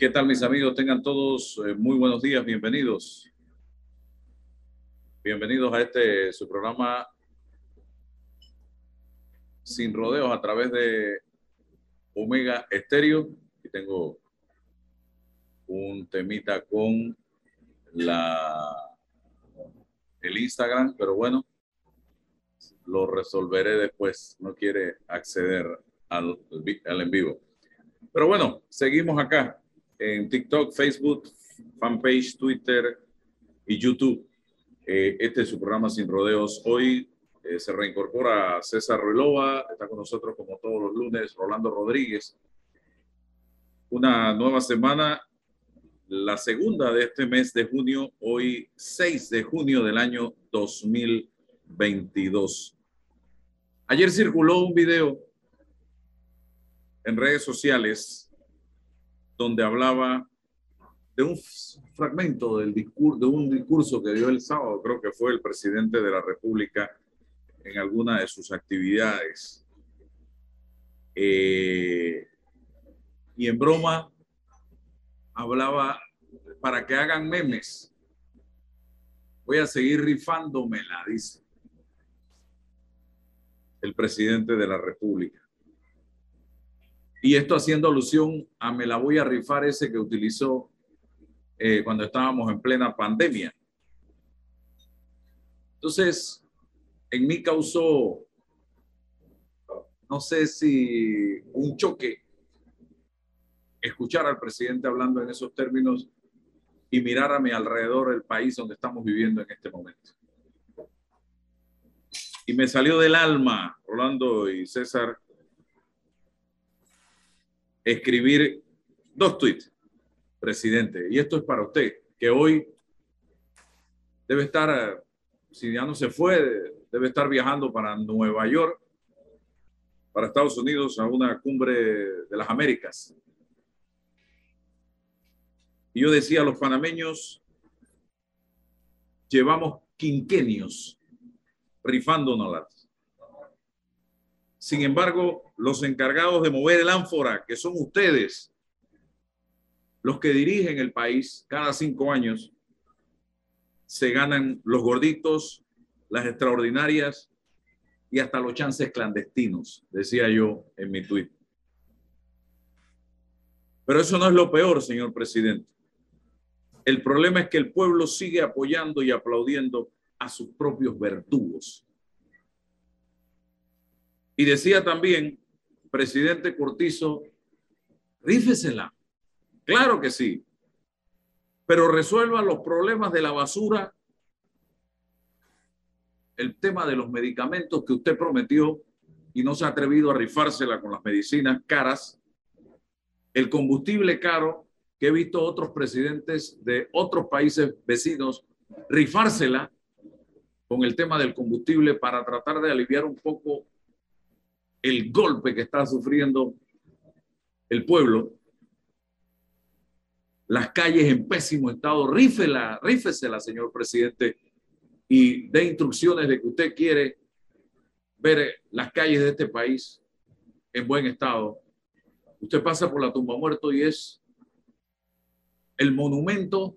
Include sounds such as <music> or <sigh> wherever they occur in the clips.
¿Qué tal mis amigos? Tengan todos eh, muy buenos días, bienvenidos. Bienvenidos a este su programa Sin Rodeos a través de Omega Estéreo. Y tengo un temita con la el Instagram, pero bueno, lo resolveré después. No quiere acceder al, al en vivo. Pero bueno, seguimos acá en TikTok, Facebook, fanpage, Twitter y YouTube. Eh, este es su programa Sin Rodeos. Hoy eh, se reincorpora César Ruilova, está con nosotros como todos los lunes Rolando Rodríguez. Una nueva semana, la segunda de este mes de junio, hoy 6 de junio del año 2022. Ayer circuló un video en redes sociales donde hablaba de un fragmento del de un discurso que dio el sábado, creo que fue el presidente de la República en alguna de sus actividades. Eh, y en broma hablaba para que hagan memes. Voy a seguir rifándomela, dice el presidente de la República. Y esto haciendo alusión a me la voy a rifar ese que utilizó eh, cuando estábamos en plena pandemia. Entonces, en mí causó, no sé si un choque escuchar al presidente hablando en esos términos y mirar a mi alrededor el país donde estamos viviendo en este momento. Y me salió del alma, Rolando y César, escribir dos tweets, presidente. Y esto es para usted, que hoy debe estar, si ya no se fue, debe estar viajando para Nueva York, para Estados Unidos, a una cumbre de las Américas. Y yo decía, los panameños llevamos quinquenios rifándonos sin embargo, los encargados de mover el ánfora, que son ustedes, los que dirigen el país cada cinco años, se ganan los gorditos, las extraordinarias y hasta los chances clandestinos, decía yo en mi tuit. Pero eso no es lo peor, señor presidente. El problema es que el pueblo sigue apoyando y aplaudiendo a sus propios verdugos. Y decía también, presidente Cortizo, rífesela. Claro que sí. Pero resuelva los problemas de la basura, el tema de los medicamentos que usted prometió y no se ha atrevido a rifársela con las medicinas caras, el combustible caro, que he visto otros presidentes de otros países vecinos rifársela con el tema del combustible para tratar de aliviar un poco el golpe que está sufriendo el pueblo, las calles en pésimo estado, rífela, rífesela, señor presidente, y dé instrucciones de que usted quiere ver las calles de este país en buen estado. Usted pasa por la tumba muerto y es el monumento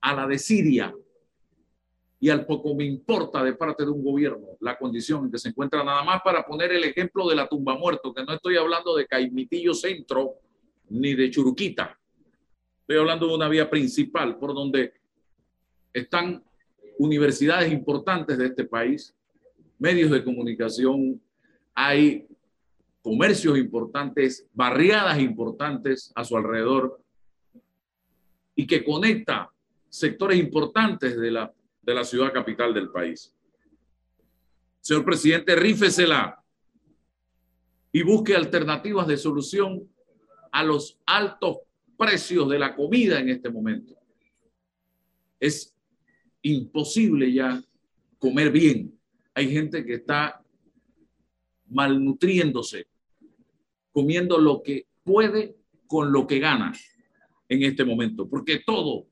a la desidia y al poco me importa de parte de un gobierno la condición en que se encuentra, nada más para poner el ejemplo de la tumba muerto, que no estoy hablando de Caimitillo Centro ni de Churuquita. Estoy hablando de una vía principal por donde están universidades importantes de este país, medios de comunicación, hay comercios importantes, barriadas importantes a su alrededor y que conecta sectores importantes de la de la ciudad capital del país. Señor presidente, rífesela y busque alternativas de solución a los altos precios de la comida en este momento. Es imposible ya comer bien. Hay gente que está malnutriéndose, comiendo lo que puede con lo que gana en este momento, porque todo,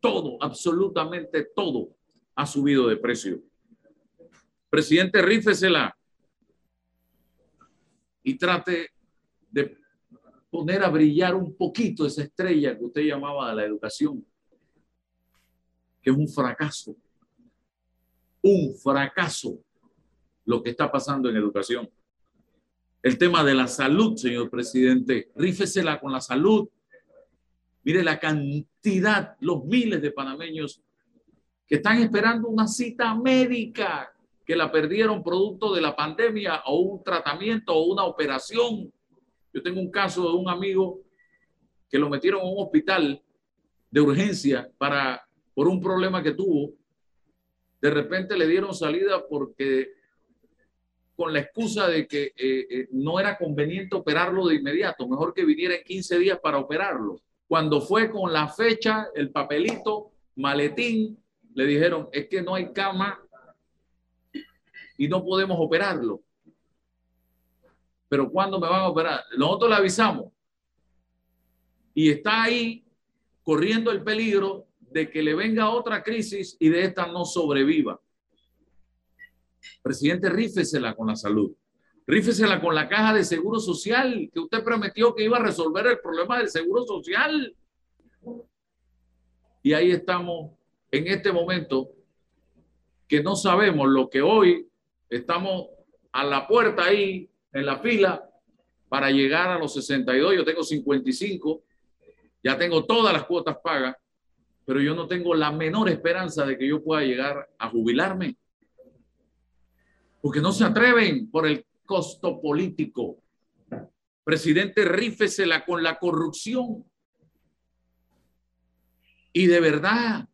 todo, absolutamente todo ha subido de precio. Presidente, rífesela y trate de poner a brillar un poquito esa estrella que usted llamaba de la educación, que es un fracaso, un fracaso lo que está pasando en educación. El tema de la salud, señor presidente, rífesela con la salud. Mire la cantidad, los miles de panameños que están esperando una cita médica, que la perdieron producto de la pandemia o un tratamiento o una operación. Yo tengo un caso de un amigo que lo metieron en un hospital de urgencia para, por un problema que tuvo. De repente le dieron salida porque con la excusa de que eh, eh, no era conveniente operarlo de inmediato, mejor que viniera en 15 días para operarlo. Cuando fue con la fecha, el papelito, maletín, le dijeron, es que no hay cama y no podemos operarlo. Pero ¿cuándo me van a operar? Nosotros le avisamos. Y está ahí corriendo el peligro de que le venga otra crisis y de esta no sobreviva. Presidente, rífesela con la salud. Rífesela con la caja de seguro social que usted prometió que iba a resolver el problema del seguro social. Y ahí estamos en este momento que no sabemos lo que hoy estamos a la puerta ahí, en la fila, para llegar a los 62. Yo tengo 55, ya tengo todas las cuotas pagas, pero yo no tengo la menor esperanza de que yo pueda llegar a jubilarme. Porque no se atreven por el costo político. Presidente, rífesela con la corrupción. Y de verdad,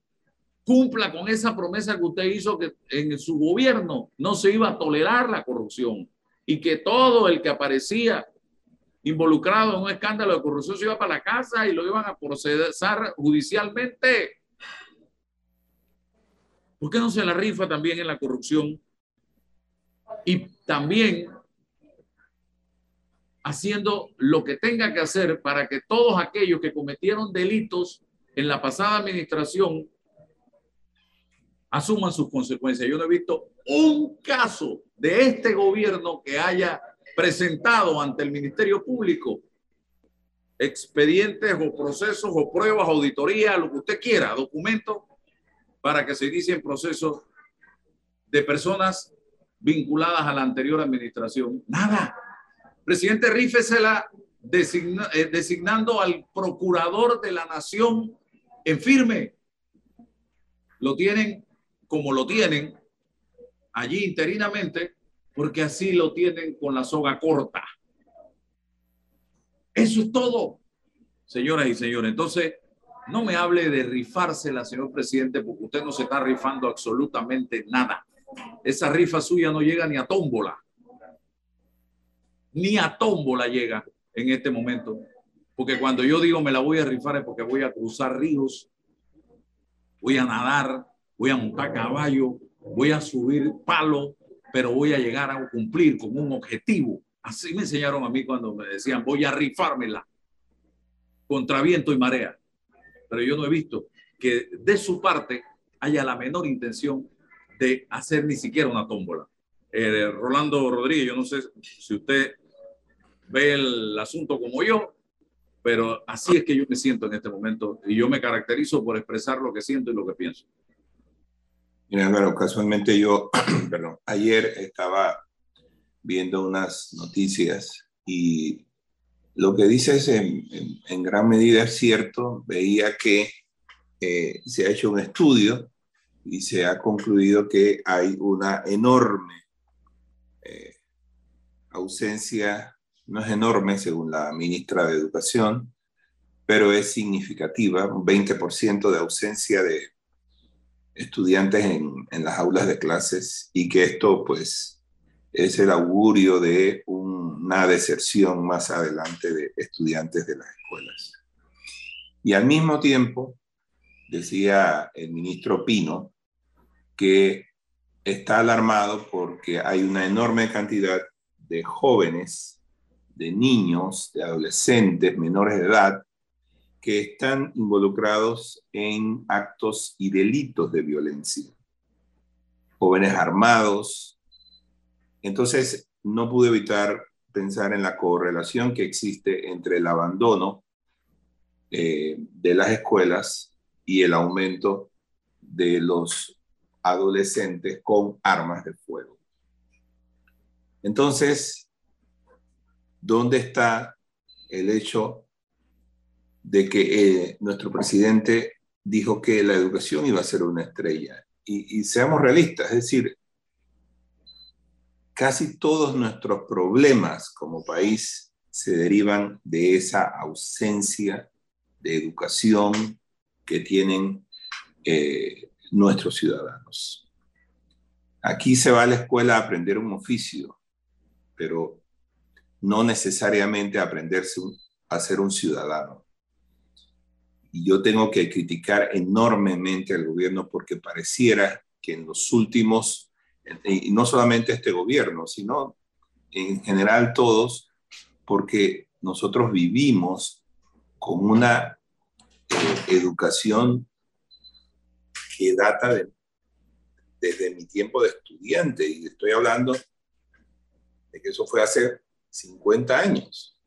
cumpla con esa promesa que usted hizo que en su gobierno no se iba a tolerar la corrupción y que todo el que aparecía involucrado en un escándalo de corrupción se iba para la casa y lo iban a procesar judicialmente. ¿Por qué no se la rifa también en la corrupción? Y también haciendo lo que tenga que hacer para que todos aquellos que cometieron delitos en la pasada administración asuman sus consecuencias. Yo no he visto un caso de este gobierno que haya presentado ante el Ministerio Público expedientes o procesos o pruebas, auditoría, lo que usted quiera, documentos para que se inicien procesos de personas vinculadas a la anterior administración. Nada. Presidente Rífesela designa, eh, designando al procurador de la nación en firme. Lo tienen como lo tienen allí interinamente, porque así lo tienen con la soga corta. Eso es todo, señoras y señores. Entonces, no me hable de rifársela, señor presidente, porque usted no se está rifando absolutamente nada. Esa rifa suya no llega ni a tómbola. Ni a tómbola llega en este momento. Porque cuando yo digo me la voy a rifar es porque voy a cruzar ríos, voy a nadar, voy a montar caballo, voy a subir palo, pero voy a llegar a cumplir con un objetivo. Así me enseñaron a mí cuando me decían, voy a rifármela contra viento y marea. Pero yo no he visto que de su parte haya la menor intención de hacer ni siquiera una tómbola. Eh, Rolando Rodríguez, yo no sé si usted ve el asunto como yo, pero así es que yo me siento en este momento y yo me caracterizo por expresar lo que siento y lo que pienso. Mira, bueno, casualmente yo, <clears throat> perdón, ayer estaba viendo unas noticias y lo que dices en, en, gran medida es cierto. Veía que eh, se ha hecho un estudio y se ha concluido que hay una enorme eh, ausencia, no es enorme según la ministra de Educación, pero es significativa, un 20% de ausencia de estudiantes en, las aulas de clases y que esto pues es el augurio de una deserción más adelante de estudiantes de las escuelas. Y al mismo tiempo, decía el ministro Pino, que está alarmado porque hay una enorme cantidad de jóvenes, de niños, de adolescentes menores de edad, que están involucrados en actos y delitos de violencia. Jóvenes armados. Entonces, no pude evitar pensar en la correlación que existe entre el abandono eh, de las escuelas y el aumento de los adolescentes con armas de fuego. Entonces, ¿dónde está el hecho de que eh, nuestro presidente dijo que la educación iba a ser una estrella? Y, seamos realistas, es decir, casi todos nuestros problemas como país se derivan de esa ausencia de educación que tienen eh, nuestros ciudadanos. Aquí se va a la escuela a aprender un oficio, pero no necesariamente a aprenderse a ser un ciudadano. Y yo tengo que criticar enormemente al gobierno porque pareciera que en los últimos, y no solamente este gobierno, sino en general todos, porque nosotros vivimos con una eh, educación que data de, desde mi tiempo de estudiante, y estoy hablando de que eso fue hace 50 años.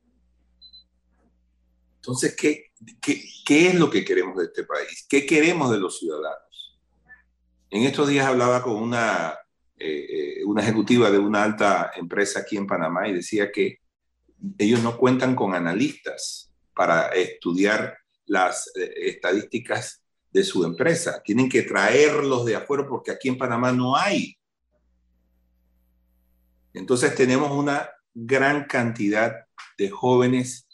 Entonces, ¿qué, qué, qué es lo que queremos de este país? ¿Qué queremos de los ciudadanos? En estos días hablaba con una, eh, eh, una ejecutiva de una alta empresa aquí en Panamá y decía que ellos no cuentan con analistas para estudiar las eh, estadísticas de su empresa. Tienen que traerlos de afuera porque aquí en Panamá no hay. Entonces tenemos una gran cantidad de jóvenes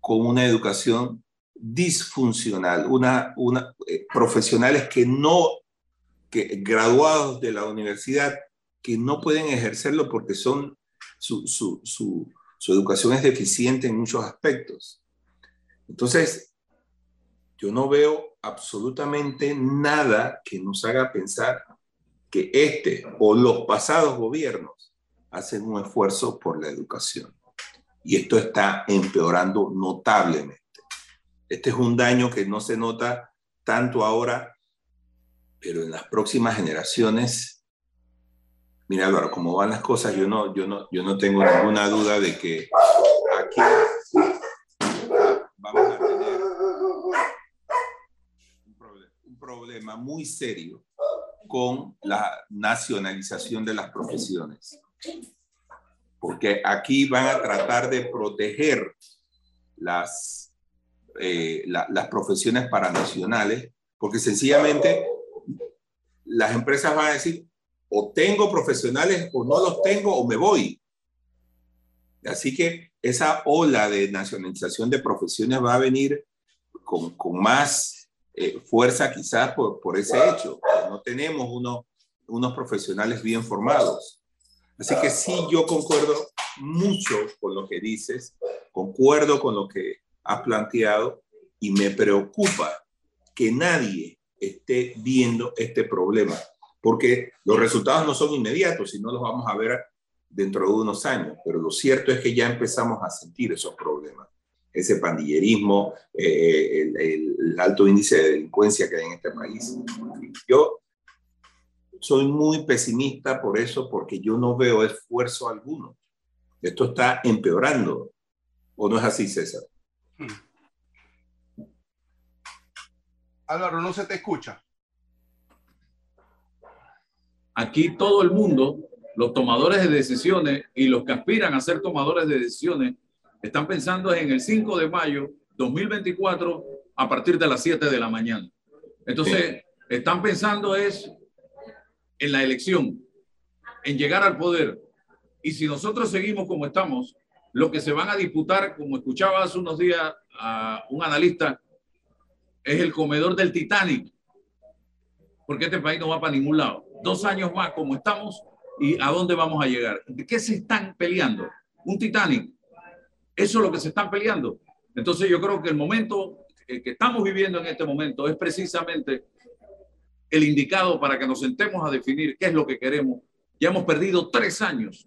con una educación disfuncional, una, una eh, profesionales que no, que graduados de la universidad, que no pueden ejercerlo porque son, su, su, su, su educación es deficiente en muchos aspectos. Entonces, yo no veo absolutamente nada que nos haga pensar que este o los pasados gobiernos hacen un esfuerzo por la educación. Y esto está empeorando notablemente. Este es un daño que no se nota tanto ahora, pero en las próximas generaciones, mira Álvaro, cómo van las cosas, yo no, yo no, yo no tengo ninguna duda de que aquí vamos a tener problema muy serio con la nacionalización de las profesiones. Porque aquí van a tratar de proteger las, eh, las profesiones paranacionales, porque sencillamente las empresas van a decir, o tengo profesionales o no los tengo o me voy. Así que esa ola de nacionalización de profesiones va a venir con, con más eh, fuerza quizás por, por ese hecho. No tenemos uno, unos profesionales bien formados. Así que sí, yo concuerdo mucho con lo que dices, concuerdo con lo que has planteado y me preocupa que nadie esté viendo este problema, porque los resultados no son inmediatos, sino los vamos a ver dentro de unos años, pero lo cierto es que ya empezamos a sentir esos problemas ese pandillerismo, eh, el, alto índice de delincuencia que hay en este país. Yo soy muy pesimista por eso, porque yo no veo esfuerzo alguno. Esto está empeorando. ¿O no es así, César? Hmm. Álvaro, no se te escucha. Aquí todo el mundo, los tomadores de decisiones y los que aspiran a ser tomadores de decisiones, están pensando en el 5 de mayo 2024 a partir de las 7 de la mañana. Entonces, están pensando es en la elección, en llegar al poder. Y si nosotros seguimos como estamos, lo que se van a disputar, como escuchaba hace unos días a un analista, es el comedor del Titanic, porque este país no va para ningún lado. Dos años más como estamos y a dónde vamos a llegar. ¿De qué se están peleando? Un Titanic eso es lo que se están peleando. Entonces yo creo que el momento que estamos viviendo en este momento es precisamente el indicado para que nos sentemos a definir qué es lo que queremos. Ya hemos perdido tres años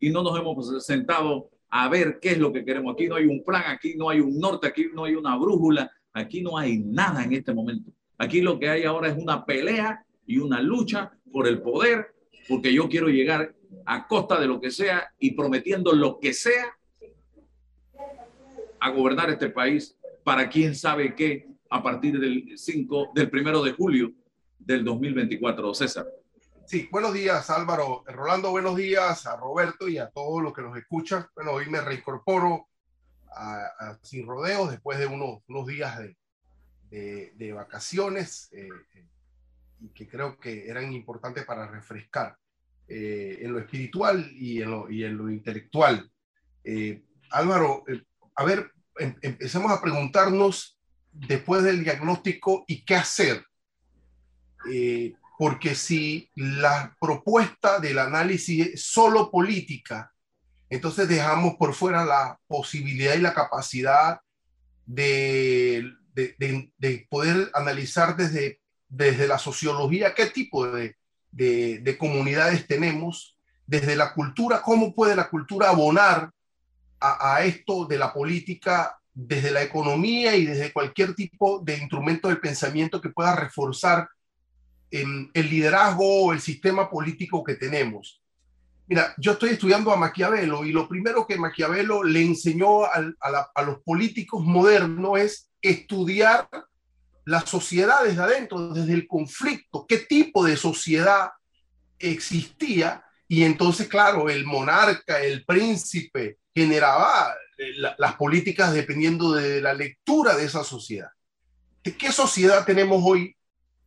y no nos hemos sentado a ver qué es lo que queremos. Aquí no hay un plan, aquí no hay un norte, aquí no hay una brújula, aquí no hay nada en este momento. Aquí lo que hay ahora es una pelea y una lucha por el poder porque yo quiero llegar a costa de lo que sea y prometiendo lo que sea a gobernar este país para quién sabe qué a partir del 5, del primero de julio del 2024. César. Sí, buenos días Álvaro. Rolando, buenos días a Roberto y a todos los que nos escuchan. Bueno, hoy me reincorporo a, Sin Rodeos después de unos, días de, vacaciones eh, y que creo que eran importantes para refrescar eh, en lo espiritual y en lo, intelectual. Eh, Álvaro, a ver, em, empecemos a preguntarnos después del diagnóstico y qué hacer porque si la propuesta del análisis es solo política, entonces dejamos por fuera la posibilidad y la capacidad de, de, poder analizar desde, desde la sociología qué tipo de, de, comunidades tenemos, desde la cultura, cómo puede la cultura abonar a, a esto de la política desde la economía y desde cualquier tipo de instrumento del pensamiento que pueda reforzar el liderazgo o el sistema político que tenemos. Mira, yo estoy estudiando a Maquiavelo y lo primero que Maquiavelo le enseñó a, los políticos modernos es estudiar la sociedad desde adentro, desde el conflicto, qué tipo de sociedad existía y entonces, claro, el monarca, el príncipe generaba eh, las políticas dependiendo de la lectura de esa sociedad. ¿Qué sociedad tenemos hoy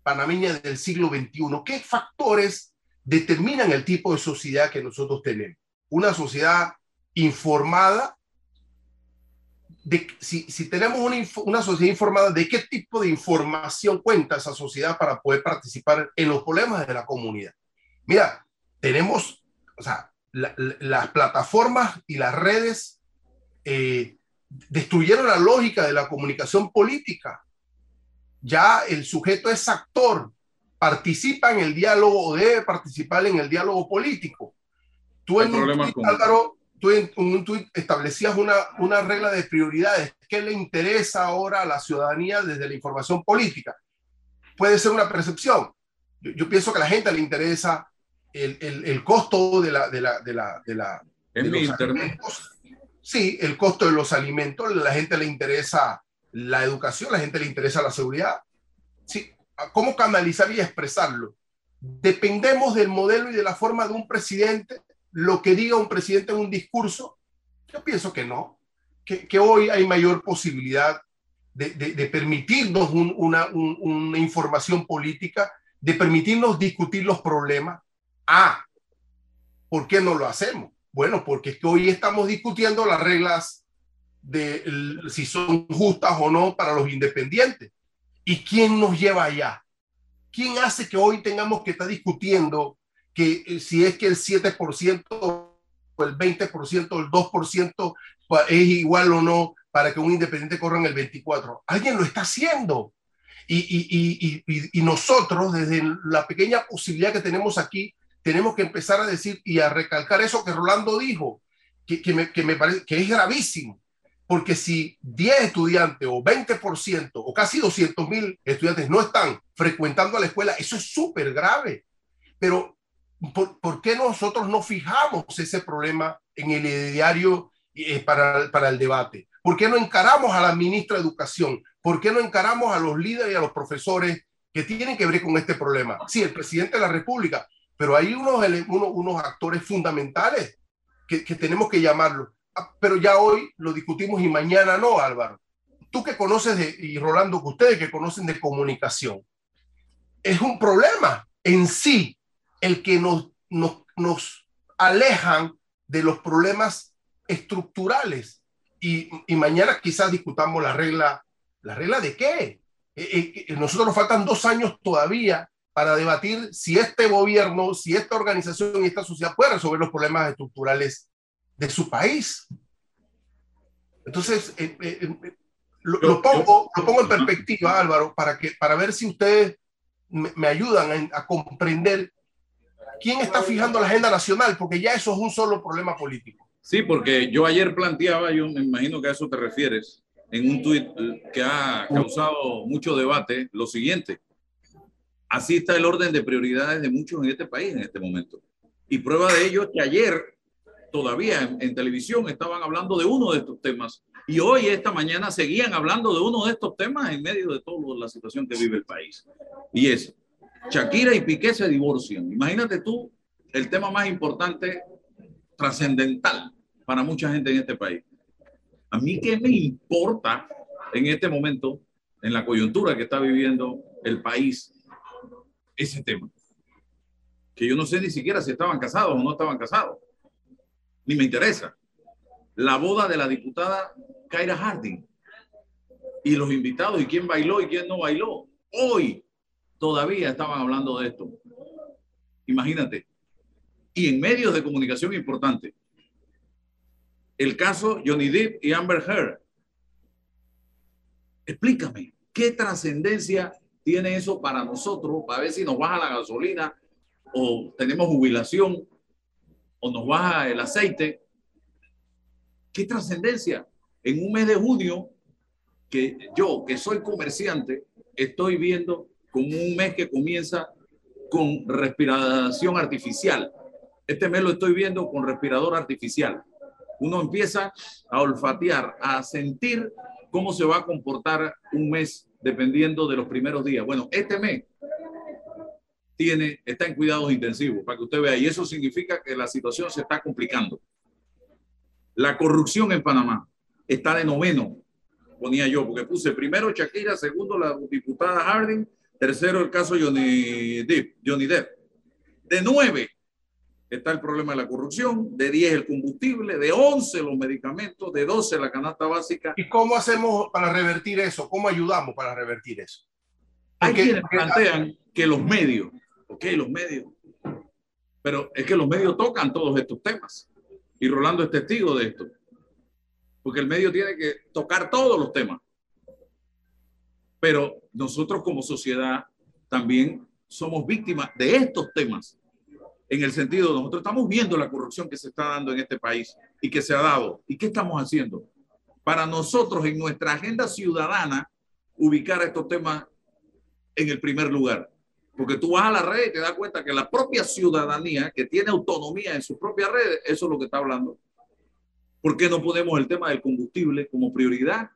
panameña del siglo XXI, ¿qué factores determinan el tipo de sociedad que nosotros tenemos? Una sociedad informada, de, si, tenemos una, sociedad informada, ¿de qué tipo de información cuenta esa sociedad para poder participar en los problemas de la comunidad? Mira, tenemos, o sea, las plataformas y las redes eh, destruyeron la lógica de la comunicación política ya el sujeto es actor, participa en el diálogo o debe participar en el diálogo político. Tú en un tuit, Álvaro, tú en un tuit establecías una, una regla de prioridades. ¿Qué le interesa ahora a la ciudadanía desde la información política? Puede ser una percepción. Yo, pienso que a la gente le interesa el, el, el costo de la... De la, de la, de la en internet. Sí, el costo de los alimentos. A la gente le interesa la educación, la gente le interesa la seguridad. Sí, ¿cómo canalizar y expresarlo? Dependemos del modelo y de la forma de un presidente, lo que diga un presidente en un discurso. Yo pienso que no, que, hoy hay mayor posibilidad de, permitirnos una, una información política, de permitirnos discutir los problemas. Ah, ¿por qué no lo hacemos? Bueno, porque es que hoy estamos discutiendo las reglas de si son justas o no para los independientes. ¿Y quién nos lleva allá? ¿Quién hace que hoy tengamos que estar discutiendo que eh, si es que el 7% o el 20% o el 2% pues, es igual o no para que un independiente corra en el 24? Alguien lo está haciendo. Y, y, y, y, nosotros, desde la pequeña posibilidad que tenemos aquí, tenemos que empezar a decir y a recalcar eso que Rolando dijo, que, que, me, que me parece que es gravísimo. Porque si 10 estudiantes o 20% o casi 200 mil estudiantes no están frecuentando la escuela, eso es súper grave. Pero ¿por, qué nosotros no fijamos ese problema en el diario eh, para, para el debate? ¿Por qué no encaramos a la ministra de Educación? ¿Por qué no encaramos a los líderes y a los profesores que tienen que ver con este problema? Sí, el presidente de la República, pero hay unos, unos, unos actores fundamentales que, que tenemos que llamarlos pero ya hoy lo discutimos y mañana no, Álvaro. Tú que conoces, de, y Rolando, que ustedes que conocen de comunicación, es un problema en sí el que nos, nos, nos alejan de los problemas estructurales. Y, y, mañana quizás discutamos la regla. ¿La regla de qué? Eh, eh, nosotros nos faltan dos años todavía para debatir si este gobierno, si esta organización y esta sociedad puede resolver los problemas estructurales de su país. Entonces, eh, eh, eh, lo, pongo, lo pongo en perspectiva, Álvaro, para, que, para ver si ustedes me, ayudan a, comprender quién está fijando la agenda nacional, porque ya eso es un solo problema político. Sí, porque yo ayer planteaba, yo me imagino que a eso te refieres, en un tuit que ha causado mucho debate, lo siguiente. Así está el orden de prioridades de muchos en este país en este momento Y prueba de ello es que ayer todavía en, televisión estaban hablando de uno de estos temas y hoy, esta mañana, seguían hablando de uno de estos temas en medio de toda la situación que vive el país. Y es, Shakira y Piqué se divorcian. Imagínate tú el tema más importante, trascendental para mucha gente en este país. A mí qué me importa en este momento, en la coyuntura que está viviendo el país, ese tema. Que yo no sé ni siquiera si estaban casados o no estaban casados. Ni me interesa. La boda de la diputada Kyra Harding. Y los invitados, y quién bailó y quién no bailó. Hoy todavía estaban hablando de esto. Imagínate. Y en medios de comunicación importantes. El caso Johnny Depp y Amber Heard. Explícame, ¿qué trascendencia tiene eso para nosotros? Para ver si nos baja la gasolina o tenemos jubilación o nos baja el aceite. ¿Qué trascendencia? en un mes de junio, que yo, que soy comerciante, estoy viendo como un mes que comienza con respiración artificial. Este mes lo estoy viendo con respirador artificial. Uno empieza a olfatear, a sentir cómo se va a comportar un mes dependiendo de los primeros días. Bueno, este mes tiene, está en cuidados intensivos, para que usted vea, y eso significa que la situación se está complicando. La corrupción en Panamá está de noveno, ponía yo, porque puse primero Shakira, segundo la diputada Harding, tercero el caso Johnny Depp. Johnny Depp. De nueve está el problema de la corrupción, de diez el combustible, de once los medicamentos, de doce la canasta básica. ¿Y cómo hacemos para revertir eso? ¿Cómo ayudamos para revertir eso? Hay quienes plantean que los medios, ok, los medios, pero es que los medios tocan todos estos temas. Y Rolando es testigo de esto porque el medio tiene que tocar todos los temas. Pero nosotros como sociedad también somos víctimas de estos temas, en el sentido, nosotros estamos viendo la corrupción que se está dando en este país y que se ha dado. ¿Y qué estamos haciendo? Para nosotros, en nuestra agenda ciudadana, ubicar estos temas en el primer lugar. Porque tú vas a la red y te das cuenta que la propia ciudadanía, que tiene autonomía en sus propias redes, eso es lo que está hablando. ¿Por qué no ponemos el tema del combustible como prioridad,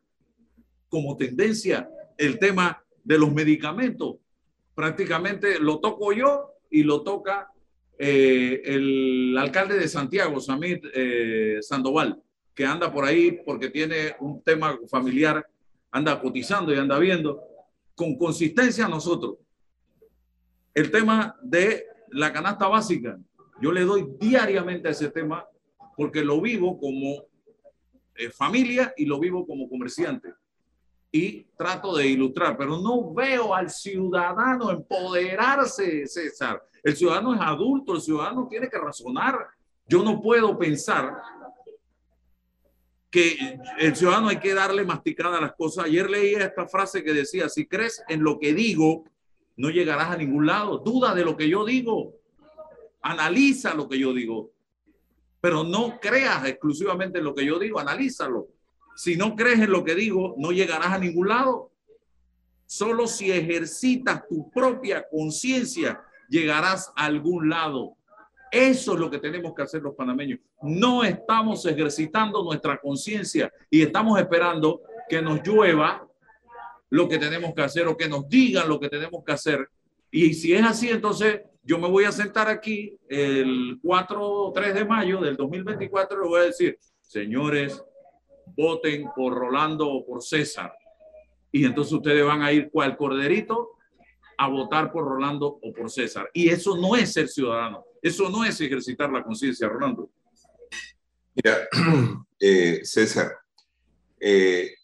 como tendencia? El tema de los medicamentos. Prácticamente lo toco yo y lo toca eh, el alcalde de Santiago, Samit eh, Sandoval, que anda por ahí porque tiene un tema familiar, anda cotizando y anda viendo. Con consistencia nosotros. El tema de la canasta básica. Yo le doy diariamente a ese tema porque lo vivo como eh, familia y lo vivo como comerciante. Y trato de ilustrar, pero no veo al ciudadano empoderarse, César. El ciudadano es adulto, el ciudadano tiene que razonar. Yo no puedo pensar que el ciudadano hay que darle masticada las cosas. Ayer leí esta frase que decía, si crees en lo que digo, no llegarás a ningún lado. Duda de lo que yo digo. Analiza lo que yo digo pero no creas exclusivamente en lo que yo digo, analízalo. Si no crees en lo que digo, no llegarás a ningún lado. Solo si ejercitas tu propia conciencia, llegarás a algún lado. Eso es lo que tenemos que hacer los panameños. No estamos ejercitando nuestra conciencia y estamos esperando que nos llueva lo que tenemos que hacer o que nos digan lo que tenemos que hacer. Y si es así, entonces yo me voy a sentar aquí el 4 o 3 de mayo del 2024 y le voy a decir, señores, voten por Rolando o por César. Y entonces ustedes van a ir cual corderito a votar por Rolando o por César. Y eso no es ser ciudadano, eso no es ejercitar la conciencia, Rolando. Mira, <clears throat> eh, César, eh,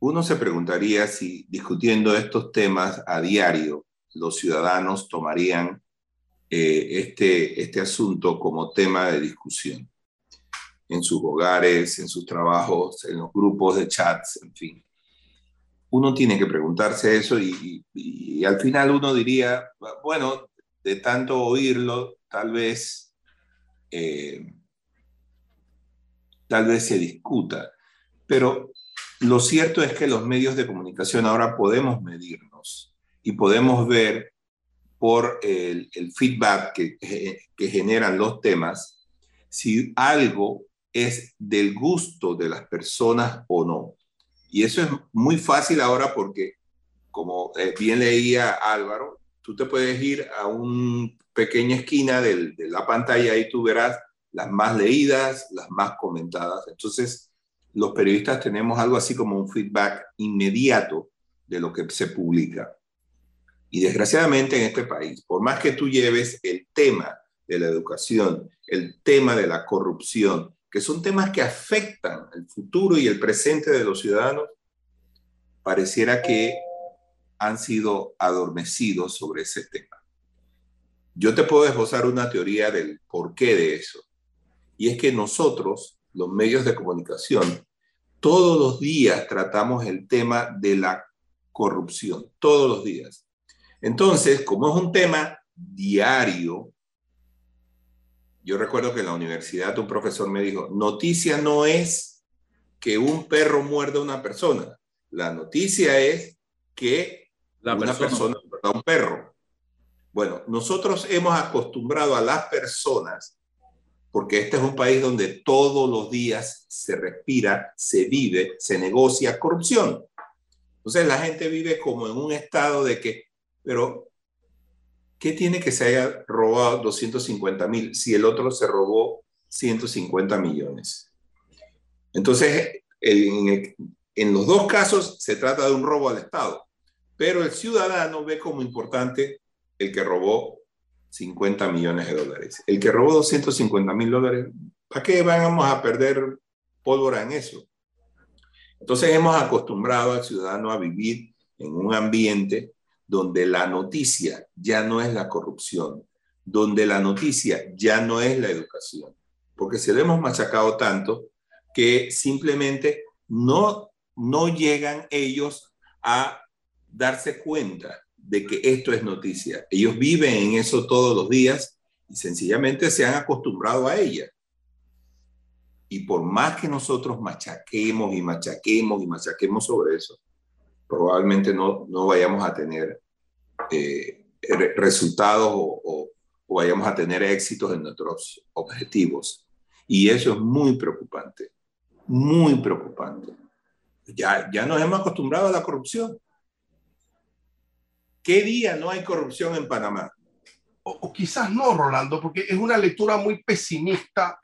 uno se preguntaría si discutiendo estos temas a diario, los ciudadanos tomarían eh, este, este asunto como tema de discusión en sus hogares, en sus trabajos, en los grupos de chats, en fin. Uno tiene que preguntarse eso y, al final uno diría, bueno, de tanto oírlo, tal vez, eh, tal vez se discuta. Pero lo cierto es que los medios de comunicación ahora podemos medirnos y podemos ver por el, feedback que, que generan los temas, si algo es del gusto de las personas o no. Y eso es muy fácil ahora porque, como eh, bien leía Álvaro, tú te puedes ir a una pequeña esquina de la pantalla y tú verás las más leídas, las más comentadas. Entonces, los periodistas tenemos algo así como un feedback inmediato de lo que se publica. Y desgraciadamente en este país, por más que tú lleves el tema de la educación, el tema de la corrupción, que son temas que afectan el futuro y el presente de los ciudadanos, pareciera que han sido adormecidos sobre ese tema. Yo te puedo esbozar una teoría del porqué de eso. Y es que nosotros, los medios de comunicación, todos los días tratamos el tema de la corrupción, todos los días. Entonces, como es un tema diario, yo recuerdo que en la universidad un profesor me dijo, noticia no es que un perro muerde a una persona, la noticia es que la una persona, muerde a un perro. Bueno, nosotros hemos acostumbrado a las personas, porque este es un país donde todos los días se respira, se vive, se negocia corrupción. Entonces la gente vive como en un estado de que, pero ¿qué tiene que se haya robado 250 mil si el otro se robó 150 millones? Entonces, en, en los dos casos se trata de un robo al Estado, pero el ciudadano ve como importante el que robó 50 millones de dólares. El que robó 250 mil dólares, ¿para qué vamos a perder pólvora en eso? Entonces hemos acostumbrado al ciudadano a vivir en un ambiente donde la noticia ya no es la corrupción, donde la noticia ya no es la educación, porque se lo hemos machacado tanto que simplemente no, no llegan ellos a darse cuenta de que esto es noticia. Ellos viven en eso todos los días y sencillamente se han acostumbrado a ella. Y por más que nosotros machaquemos y machaquemos y machaquemos sobre eso, probablemente no, no vayamos a tener eh, resultados o, o, vayamos a tener éxitos en nuestros objetivos. Y eso es muy preocupante, muy preocupante. Ya, ya nos hemos acostumbrado a la corrupción. ¿Qué día no hay corrupción en Panamá? O, quizás no, Rolando, porque es una lectura muy pesimista,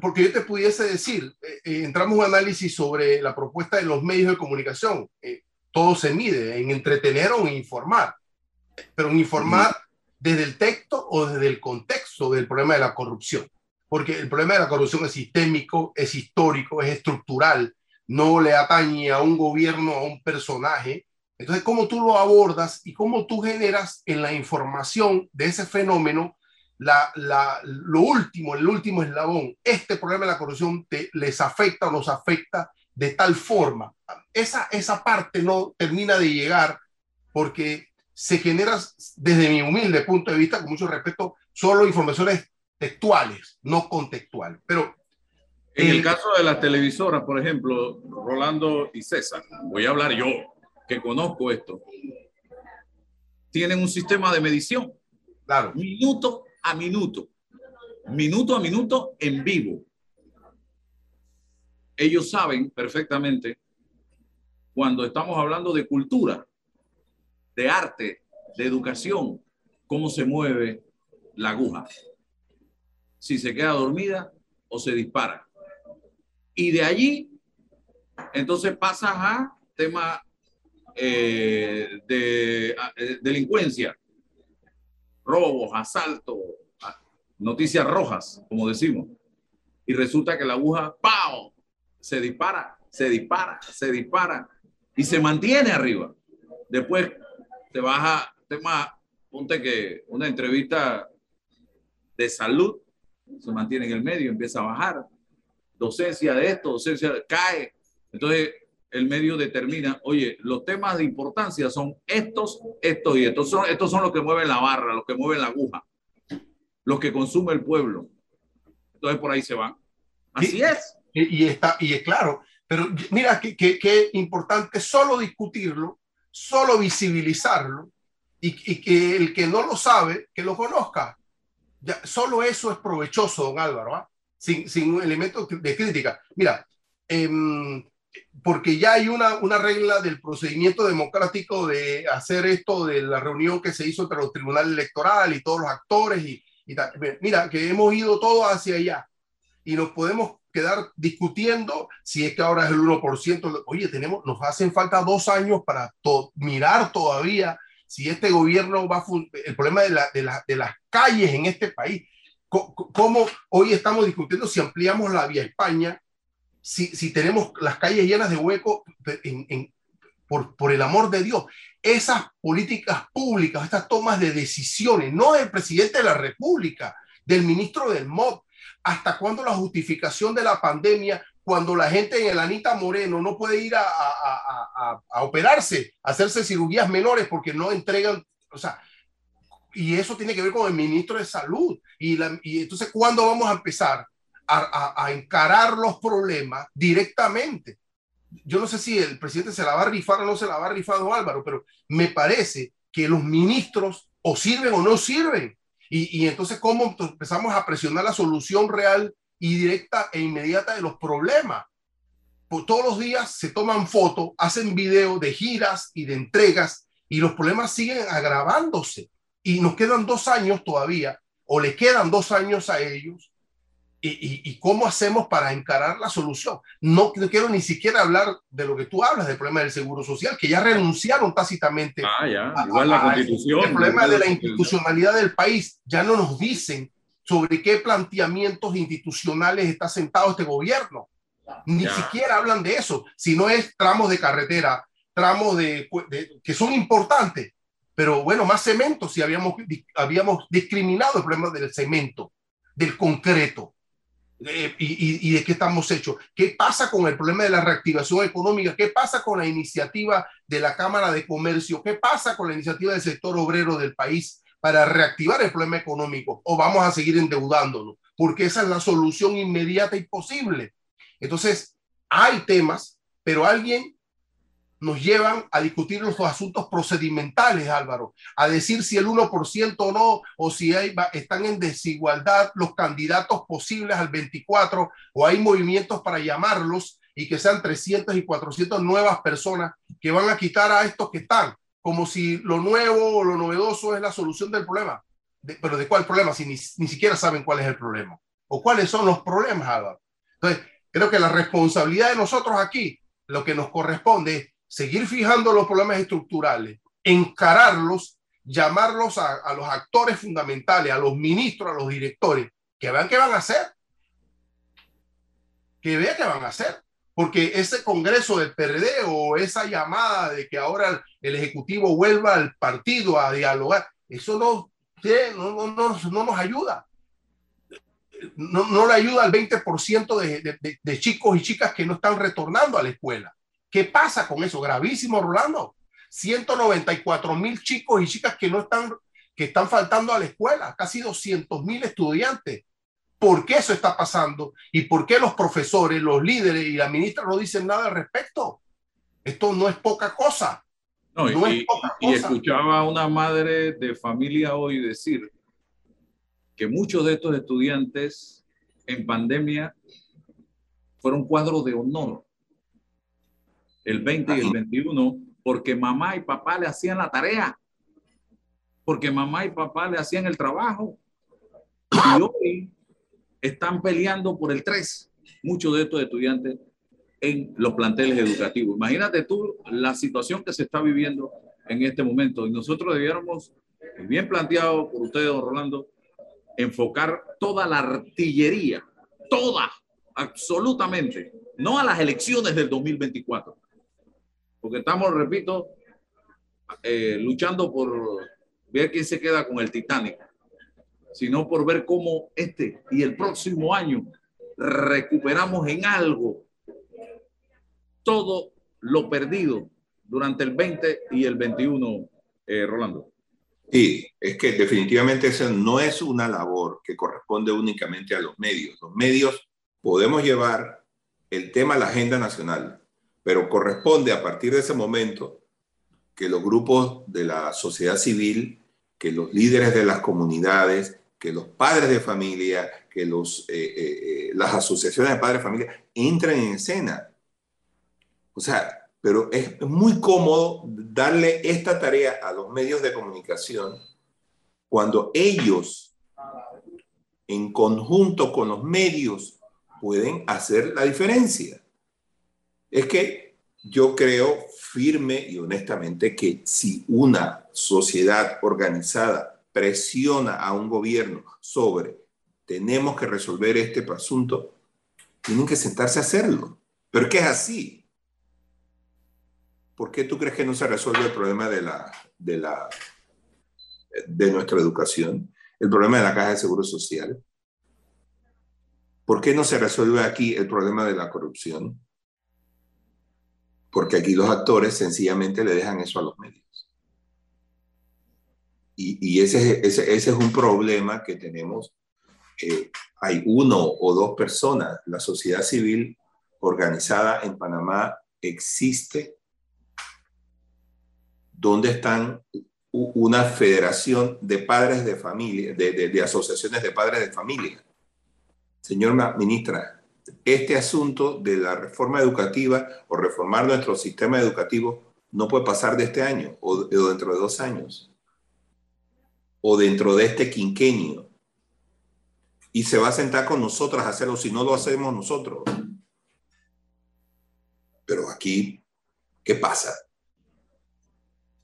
porque yo te pudiese decir, eh, eh, entramos en un análisis sobre la propuesta de los medios de comunicación. Eh, todo se mide en entretener o en informar, pero en informar desde el texto o desde el contexto del problema de la corrupción, porque el problema de la corrupción es sistémico, es histórico, es estructural, no le atañe a un gobierno, a un personaje, entonces, cómo tú lo abordas y cómo tú generas en la información de ese fenómeno la, la, lo último, el último eslabón. Este problema de la corrupción te, les afecta o nos afecta de tal forma. Esa, esa parte no termina de llegar porque se genera, desde mi humilde punto de vista, con mucho respeto, solo informaciones textuales, no contextuales. Pero en el caso de las televisoras, por ejemplo, Rolando y César, voy a hablar yo, que conozco esto, tienen un sistema de medición. Claro. Minuto a minuto. Minuto a minuto en vivo. Ellos saben perfectamente cuando estamos hablando de cultura, de arte, de educación, cómo se mueve la aguja. Si se queda dormida o se dispara. Y de allí, entonces pasas a tema eh, de eh, delincuencia, robos, asaltos, noticias rojas, como decimos. Y resulta que la aguja, ¡pau! Se dispara, se dispara, se dispara y se mantiene arriba. Después te baja, tema, ponte que una entrevista de salud se mantiene en el medio, empieza a bajar. Docencia de esto, docencia cae. Entonces, el medio determina, oye, los temas de importancia son estos, estos y estos. Son, estos son los que mueven la barra, los que mueven la aguja, los que consume el pueblo. Entonces por ahí se van. Así es. Y, está, y es claro, pero mira qué que, que importante solo discutirlo, solo visibilizarlo, y, que el que no lo sabe, que lo conozca. Ya, solo eso es provechoso, don Álvaro, ¿ah? sin, sin un elemento de crítica. Mira, em, porque ya hay una, una regla del procedimiento democrático de hacer esto de la reunión que se hizo entre los tribunales electorales y todos los actores y, y Mira, que hemos ido todos hacia allá y nos podemos quedar discutiendo si es que ahora es el 1%. Oye, tenemos, nos hacen falta dos años para mirar todavía si este gobierno va a... El problema de, la, de, la, de, las calles en este país, cómo hoy estamos discutiendo si ampliamos la vía España, si, si tenemos las calles llenas de en, por, por el amor de Dios, esas políticas públicas, estas tomas de decisiones, no del presidente de la República, del ministro del MOD, hasta cuándo la justificación de la pandemia, cuando la gente en el Anita Moreno no puede ir a, a, a, a operarse, a hacerse cirugías menores porque no entregan, o sea, y eso tiene que ver con el ministro de Salud. Y, la, y entonces, ¿cuándo vamos a empezar a, encarar los problemas directamente? Yo no sé si el presidente se la va a rifar o no se la va a rifar, Álvaro, pero me parece que los ministros o sirven o no sirven. Y, y entonces, ¿cómo empezamos a presionar la solución real y directa e inmediata de los problemas? Pues todos los días se toman fotos, hacen videos de giras y de entregas y los problemas siguen agravándose. Y nos quedan dos años todavía, o le quedan dos años a ellos y, cómo hacemos para encarar la solución. No, quiero ni siquiera hablar de lo que tú hablas, del problema del seguro social, que ya renunciaron tácitamente. Ah, ya, igual la constitución. El problema de la institucionalidad del país, ya no nos dicen sobre qué planteamientos institucionales está sentado este gobierno. Ni siquiera hablan de eso, sino es tramos de carretera, tramos de, que son importantes, pero bueno, más cemento si habíamos, habíamos discriminado el problema del cemento, del concreto y, de qué estamos hechos. ¿Qué pasa con el problema de la reactivación económica? ¿Qué pasa con la iniciativa de la Cámara de Comercio? ¿Qué pasa con la iniciativa del sector obrero del país para reactivar el problema económico? ¿O vamos a seguir endeudándonos? Porque esa es la solución inmediata y posible. Entonces, hay temas, pero alguien nos llevan a discutir los asuntos procedimentales, Álvaro, a decir si el 1% o no, o si hay, están en desigualdad los candidatos posibles al 24, o hay movimientos para llamarlos y que sean 300 y 400 nuevas personas que van a quitar a estos que están, como si lo nuevo o lo novedoso es la solución del problema. pero ¿de cuál problema? Si ni, ni siquiera saben cuál es el problema, o cuáles son los problemas, Álvaro. Entonces, creo que la responsabilidad de nosotros aquí, lo que nos corresponde es seguir fijando los problemas estructurales, encararlos, llamarlos a, los actores fundamentales, a los ministros, a los directores, que vean qué van a hacer. Que vean qué van a hacer. Porque ese congreso del PRD o esa llamada de que ahora el Ejecutivo vuelva al partido a dialogar, eso no, no, no, no nos ayuda. No, no, le ayuda al 20% de, de, de, chicos y chicas que no están retornando a la escuela. ¿Qué pasa con eso? Gravísimo, Rolando. 194 mil chicos y chicas que no están, que están faltando a la escuela, casi 200 mil estudiantes. ¿Por qué eso está pasando? ¿Y por qué los profesores, los líderes y la ministra no dicen nada al respecto? Esto no es poca cosa. No, y, y escuchaba a una madre de familia hoy decir que muchos de estos estudiantes en pandemia fueron cuadros de honor el 20 y el 21, porque mamá y papá le hacían la tarea, porque mamá y papá le hacían el trabajo. Y hoy están peleando por el 3, muchos de estos estudiantes en los planteles educativos. Imagínate tú la situación que se está viviendo en este momento. Y nosotros debiéramos, bien planteado por ustedes, don Rolando, enfocar toda la artillería, toda, absolutamente, no a las elecciones del 2024, porque estamos, repito, eh, luchando por ver quién se queda con el Titanic, sino por ver cómo este y el próximo año recuperamos en algo todo lo perdido durante el 20 y el 21, eh, Rolando. Sí, es que definitivamente esa no es una labor que corresponde únicamente a los medios. Los medios podemos llevar el tema a la agenda nacional, pero corresponde a partir de ese momento que los grupos de la sociedad civil, que los líderes de las comunidades, que los padres de familia, que los, eh, eh, eh, las asociaciones de padres de familia entren en escena. O sea, pero es muy cómodo darle esta tarea a los medios de comunicación cuando ellos, en conjunto con los medios, pueden hacer la diferencia. Es que yo creo firme y honestamente que si una sociedad organizada presiona a un gobierno sobre tenemos que resolver este asunto, tienen que sentarse a hacerlo. Pero que es así. ¿Por qué tú crees que no se resuelve el problema de, la, de, la, de nuestra educación? El problema de la caja de seguro social. ¿Por qué no se resuelve aquí el problema de la corrupción? Porque aquí los actores sencillamente le dejan eso a los medios. Y, ese, es un problema que tenemos. Eh, hay uno o dos personas. La sociedad civil organizada en Panamá existe. ¿Dónde están una federación de padres de familia, de, de, de asociaciones de padres de familia? Señor ministra, este asunto de la reforma educativa o reformar nuestro sistema educativo no puede pasar de este año o, dentro de dos años o dentro de este quinquenio y se va a sentar con nosotros a hacerlo si no lo hacemos nosotros. Pero aquí, ¿qué pasa?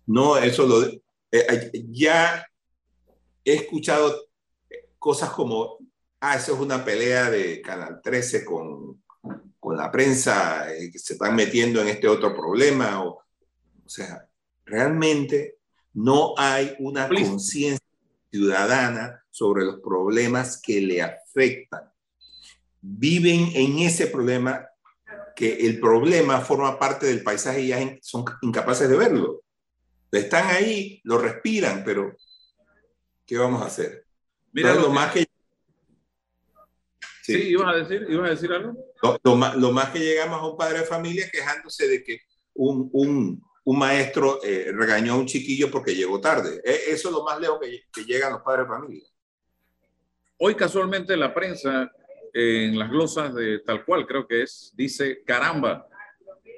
No, eso lo... Eh, ya he escuchado cosas como ah, eso es una pelea de Canal 13 con, con la prensa, eh, que se están metiendo en este otro problema. O, o sea, realmente no hay una conciencia ciudadana sobre los problemas que le afectan. Viven en ese problema que el problema forma parte del paisaje y ya son incapaces de verlo. Están ahí, lo respiran, pero ¿qué vamos a hacer? Mira, lo más que Sí, ¿ibas a decir, ibas a decir algo? Lo, más, lo, más, que llegamos a un padre de familia quejándose de que un, un, un maestro eh, regañó a un chiquillo porque llegó tarde. E, eso es lo más lejos que, que llegan los padres de familia. Hoy casualmente la prensa, en las glosas de tal cual creo que es, dice, caramba,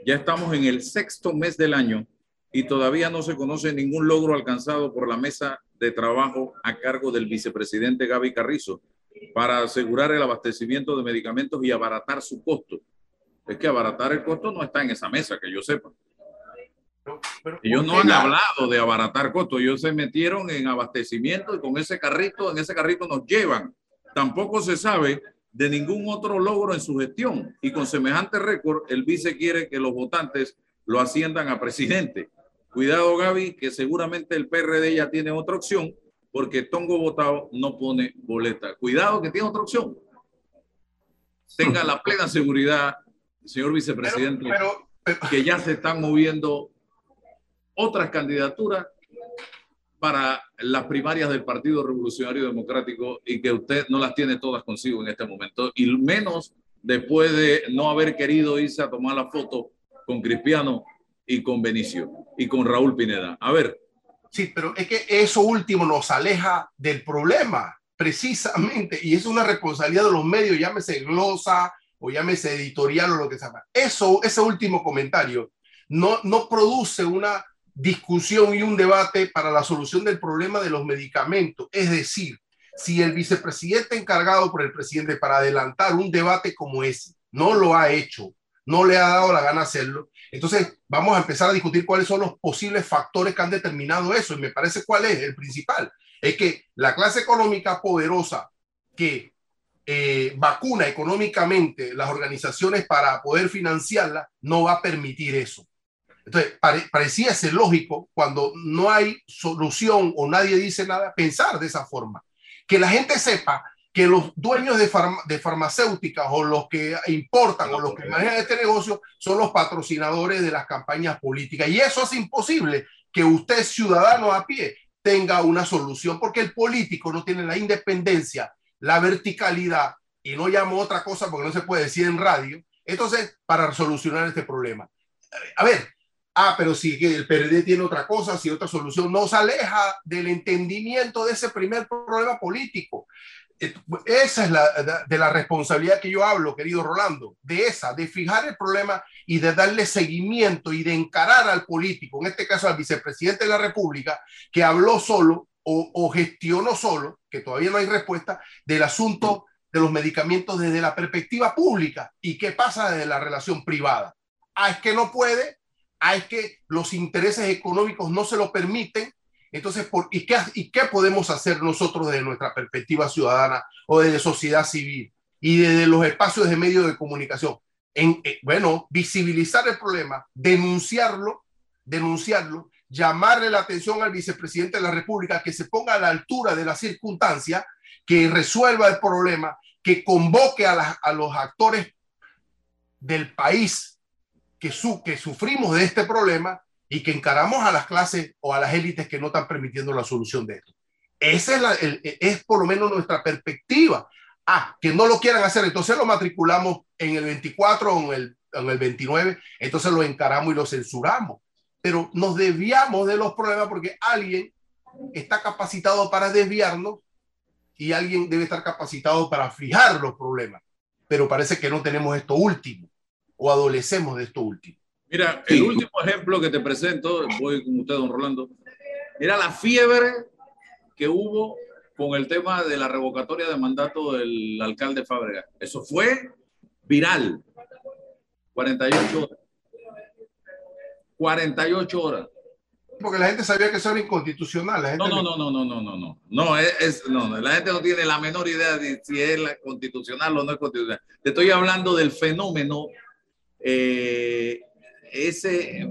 ya estamos en el sexto mes del año y todavía no se conoce ningún logro alcanzado por la mesa de trabajo a cargo del vicepresidente Gaby Carrizo para asegurar el abastecimiento de medicamentos y abaratar su costo. Es que abaratar el costo no está en esa mesa, que yo sepa. ellos no han hablado de abaratar costos, ellos se metieron en abastecimiento y con ese carrito, en ese carrito nos llevan. Tampoco se sabe de ningún otro logro en su gestión y con semejante récord el vice quiere que los votantes lo asciendan a presidente. Cuidado Gaby, que seguramente el PRD ya tiene otra opción porque Tongo votado no pone boleta. Cuidado que tiene otra opción. Tenga la plena seguridad, señor vicepresidente, que ya se están moviendo otras candidaturas para las primarias del Partido Revolucionario Democrático y que usted no las tiene todas consigo en este momento, y menos después de no haber querido irse a tomar la foto con Cristiano y con Benicio y con Raúl Pineda. A ver, Sí, pero es que eso último nos aleja del problema, precisamente, y es una responsabilidad de los medios, llámese glosa o llámese editorial o lo que sea. Eso, ese último comentario no, no produce una discusión y un debate para la solución del problema de los medicamentos. Es decir, si el vicepresidente encargado por el presidente para adelantar un debate como ese no lo ha hecho, no le ha dado la gana hacerlo, entonces, vamos a empezar a discutir cuáles son los posibles factores que han determinado eso. Y me parece cuál es el principal. Es que la clase económica poderosa que eh, vacuna económicamente las organizaciones para poder financiarla no va a permitir eso. Entonces, parecía ser lógico cuando no hay solución o nadie dice nada, pensar de esa forma. Que la gente sepa que los dueños de, de, farmacéuticas o los que importan o los que manejan este negocio son los patrocinadores de las campañas políticas. Y eso hace imposible que usted, ciudadano a pie, tenga una solución, porque el político no tiene la independencia, la verticalidad, y no llamo otra cosa porque no se puede decir en radio, entonces, para solucionar este problema. A ver, ah, pero si el PRD tiene otra cosa, si otra solución, nos aleja del entendimiento de ese primer problema político. Eh, esa es la, de la responsabilidad que yo hablo, querido Rolando, de esa, de fijar el problema y de darle seguimiento y de encarar al político, en este caso al vicepresidente de la República, que habló solo o, o gestionó solo, que todavía no hay respuesta, del asunto de los medicamentos desde la perspectiva pública y qué pasa desde la relación privada. Ah, es que no puede, ah, es que los intereses económicos no se lo permiten, entonces, ¿por, y, qué, ¿y qué podemos hacer nosotros desde nuestra perspectiva ciudadana o desde sociedad civil y desde los espacios de medios de comunicación? Eh, bueno, visibilizar el problema, denunciarlo, denunciarlo, llamarle la atención al vicepresidente de la República que se ponga a la altura de la circunstancia, que resuelva el problema, que convoque a, los actores del país que sufrimos de este problema y que encaramos a las clases o a las élites que no están permitiendo la solución de esto. Esa es, el, es por lo menos nuestra perspectiva. Ah, que no lo quieran hacer, entonces lo matriculamos en el 24 o en el, en el 29, entonces lo encaramos y lo censuramos. Pero nos desviamos de los problemas porque alguien está capacitado para desviarnos y alguien debe estar capacitado para fijar los problemas. Pero parece que no tenemos esto último o adolecemos de esto último. Mira, el último ejemplo que te presento, voy con usted, don Rolando. Mira la fiebre que hubo con el tema de la revocatoria de mandato del alcalde Fábrega. Eso fue viral. 48 horas. 48 horas. Porque la gente sabía que eso era inconstitucional. no, no, no, no, no, no, no, no. No, es, no, la gente no tiene la menor idea de si es constitucional o no es constitucional. Te estoy hablando del fenómeno eh, ese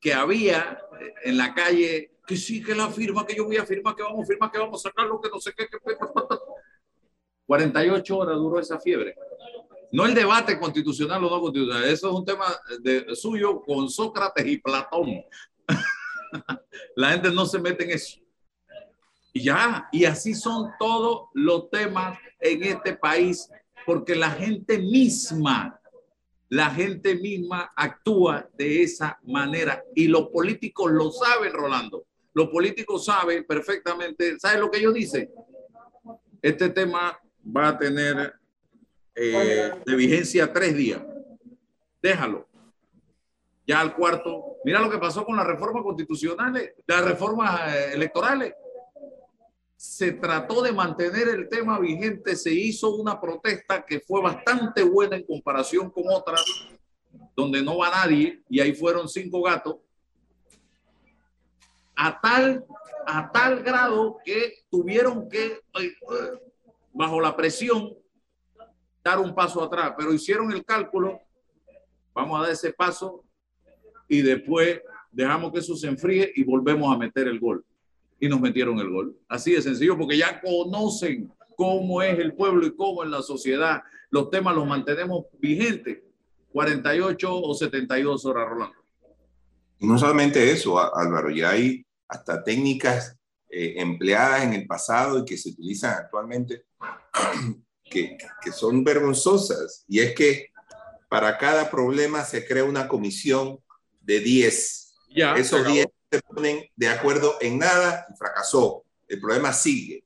que había en la calle, que sí, que la firma, que yo voy a firmar, que vamos a firmar, que vamos a sacarlo, que no sé qué, que... 48 <laughs> horas duró esa fiebre. No el debate constitucional o no constitucional, eso es un tema de, suyo con Sócrates y Platón. <laughs> la gente no se mete en eso. Y ya, y así son todos los temas en este país, porque la gente misma la gente misma actúa de esa manera y los políticos lo saben, Rolando. Los políticos saben perfectamente, ¿saben lo que ellos dicen? Este tema va a tener eh, de vigencia tres días. Déjalo. Ya al cuarto, mira lo que pasó con las reformas constitucionales, las reformas eh, electorales se trató de mantener el tema vigente, se hizo una protesta que fue bastante buena en comparación con otras, donde no va nadie, y ahí fueron cinco gatos, a tal, a tal grado que tuvieron que, eh, bajo la presión, dar un paso atrás, pero hicieron el cálculo, vamos a dar ese paso, y después dejamos que eso se enfríe y volvemos a meter el gol y nos metieron el gol. Así de sencillo, porque ya conocen cómo es el pueblo y cómo es la sociedad. Los temas los mantenemos vigentes 48 o 72 horas, Rolando. Y no solamente eso, Álvaro, ya hay hasta técnicas eh, empleadas en el pasado y que se utilizan actualmente <clears throat> que, que son vergonzosas. Y es que para cada problema se crea una comisión de 10. Ya, Esos 10 se ponen de acuerdo en nada y fracasó. El problema sigue.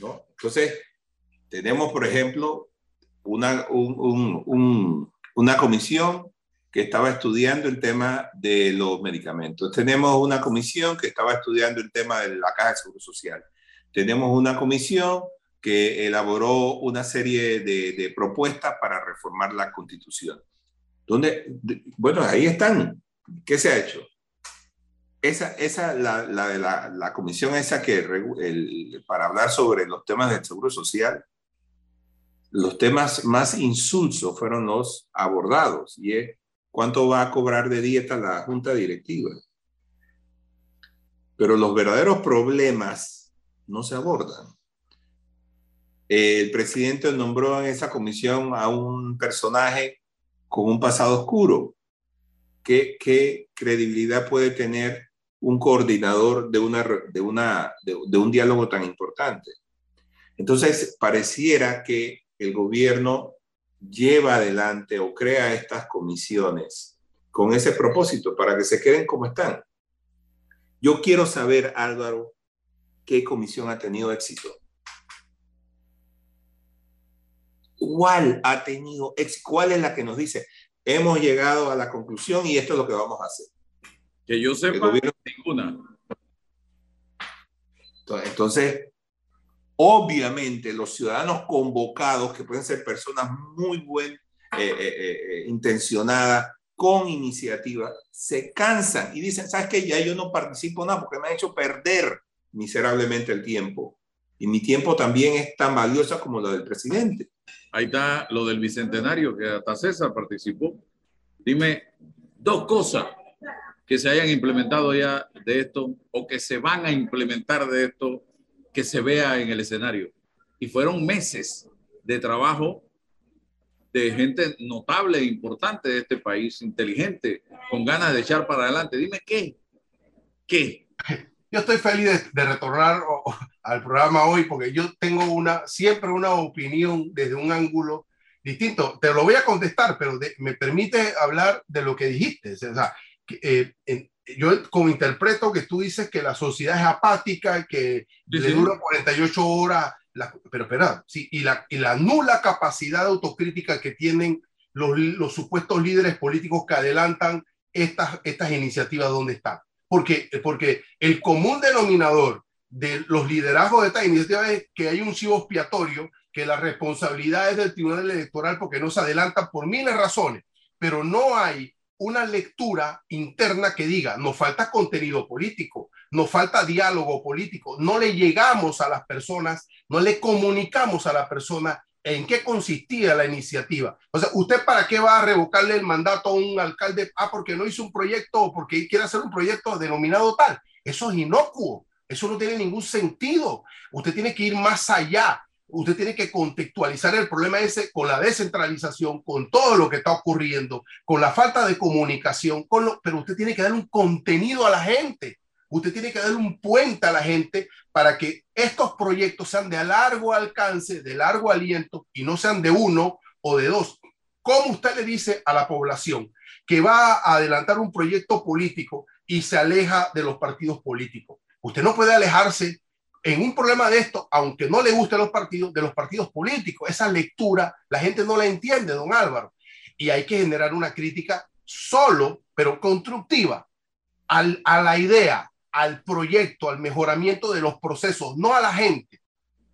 ¿no? Entonces, tenemos, por ejemplo, una, una comisión que estaba estudiando el tema de los medicamentos. Tenemos una comisión que estaba estudiando el tema de la caja de seguro social. Tenemos una comisión que elaboró una serie de, de propuestas para reformar la constitución. Donde, bueno, ahí están. ¿Qué se ha hecho? Esa, esa la, la, la, comisión esa que el, para hablar sobre los temas del seguro social, los temas más insulsos fueron los abordados y es cuánto va a cobrar de dieta la junta directiva. Pero los verdaderos problemas no se abordan. El presidente nombró en esa comisión a un personaje con un pasado oscuro. ¿Qué, qué credibilidad puede tener un coordinador de, un diálogo tan importante. Entonces, pareciera que el gobierno lleva adelante o crea estas comisiones con ese propósito, para que se queden como están. Yo quiero saber, Álvaro, qué comisión ha tenido éxito. ¿Cuál ha tenido éxito? ¿Cuál es la que nos dice, hemos llegado a la conclusión y esto es lo que vamos a hacer? Que yo sepa, ninguna. Entonces, obviamente, los ciudadanos convocados, que pueden ser personas muy buen eh, eh, eh, intencionadas, con iniciativa, se cansan y dicen, ¿sabes qué? Ya yo no participo nada porque me han hecho perder miserablemente el tiempo. Y mi tiempo también es tan valioso como lo del presidente. Ahí está lo del bicentenario, que hasta César participó. Dime dos cosas que se hayan implementado ya de esto o que se van a implementar de esto que se vea en el escenario. Y fueron meses de trabajo de gente notable e importante de este país, inteligente, con ganas de echar para adelante. Dime qué, qué. <laughs> Yo estoy feliz de, retornar al programa hoy porque yo tengo una, siempre una opinión desde un ángulo distinto. Te lo voy a contestar, pero me permite hablar de lo que dijiste. O eh, yo como interpreto que tú dices que la sociedad es apática, que le dura 48 horas pero espera, sí, y la, y la nula capacidad autocrítica que tienen los, los supuestos líderes políticos que adelantan estas, estas iniciativas, ¿dónde están? Porque, porque el común denominador de los liderazgos de estas iniciativas es que hay un chivo expiatorio, que la responsabilidad es del Tribunal Electoral porque no se adelantan por miles de razones, pero no hay una lectura interna que diga, nos falta contenido político, nos falta diálogo político, no le llegamos a las personas, no le comunicamos a la persona en qué consistía la iniciativa. O sea, ¿usted para qué va a revocarle el mandato a un alcalde? Ah, porque no hizo un proyecto o porque quiere hacer un proyecto denominado tal. Eso es inocuo, eso no tiene ningún sentido. Usted tiene que ir más allá usted tiene que contextualizar el problema ese con la descentralización, con todo lo que está ocurriendo, con la falta de comunicación, con lo, pero usted tiene que dar un contenido a la gente. Usted tiene que dar un puente a la gente para que estos proyectos sean de largo alcance, de largo aliento y no sean de uno o de dos. ¿Cómo usted le dice a la población que va a adelantar un proyecto político y se aleja de los partidos políticos? Usted no puede alejarse en un problema de esto, aunque no le gusten los partidos, de los partidos políticos, esa lectura la gente no la entiende, don Álvaro. Y hay que generar una crítica solo, pero constructiva, al, a la idea, al proyecto, al mejoramiento de los procesos, no a la gente.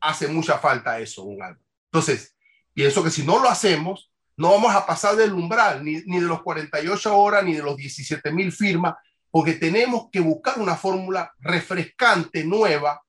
Hace mucha falta eso, don Álvaro. Entonces, pienso que si no lo hacemos, no vamos a pasar del umbral, ni, ni de los 48 horas, ni de los 17 mil firmas, porque tenemos que buscar una fórmula refrescante, nueva,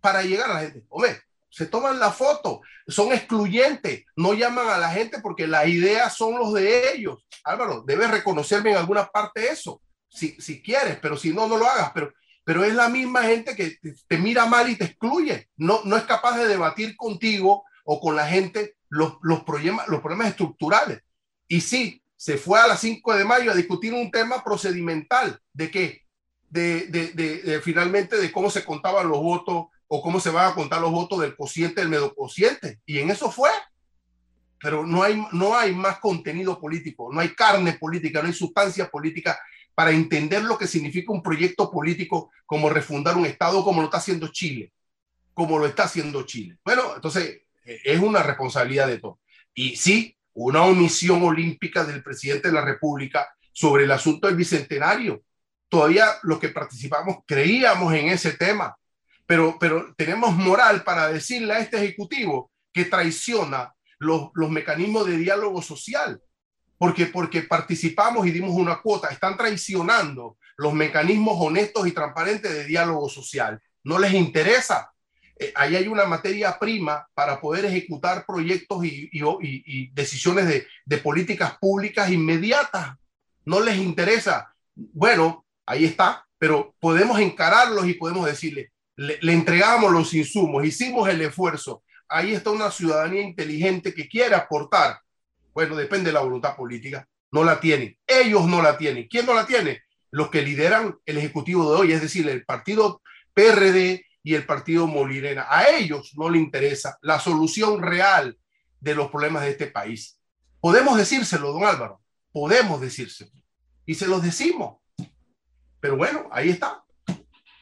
para llegar a la gente. Hombre, se toman la foto, son excluyentes, no llaman a la gente porque las ideas son los de ellos. Álvaro, debes reconocerme en alguna parte eso, si, si quieres, pero si no, no lo hagas. Pero, pero es la misma gente que te, mira mal y te excluye. No, no es capaz de debatir contigo o con la gente los, los, problemas, los problemas estructurales. Y sí, se fue a las 5 de mayo a discutir un tema procedimental. ¿De qué? De, de, de finalmente de cómo se contaban los votos o cómo se van a contar los votos del cociente, del medio cociente. Y en eso fue. Pero no hay, no hay más contenido político, no hay carne política, no hay sustancia política para entender lo que significa un proyecto político como refundar un Estado como lo está haciendo Chile, como lo está haciendo Chile. Bueno, entonces e, es una responsabilidad de todo. Y sí, una omisión olímpica del presidente de la República sobre el asunto del bicentenario. Todavía los que participamos creíamos en ese tema pero, pero tenemos moral para decirle a este ejecutivo que traiciona los, los mecanismos de diálogo social, porque, porque participamos y dimos una cuota, están traicionando los mecanismos honestos y transparentes de diálogo social. No les interesa. Eh, ahí hay una materia prima para poder ejecutar proyectos y, y, y decisiones de, de políticas públicas inmediatas. No les interesa. Bueno, ahí está, pero podemos encararlos y podemos decirle, le, entregamos los insumos, hicimos el esfuerzo. Ahí está una ciudadanía inteligente que quiere aportar. Bueno, depende de la voluntad política. No la tienen. Ellos no la tienen. ¿Quién no la tiene? Los que lideran el Ejecutivo de hoy, es decir, el partido PRD y el partido Molirena. A ellos no le interesa la solución real de los problemas de este país. Podemos decírselo, don Álvaro. podemos decirse. Y se los decimos. Pero bueno, ahí está.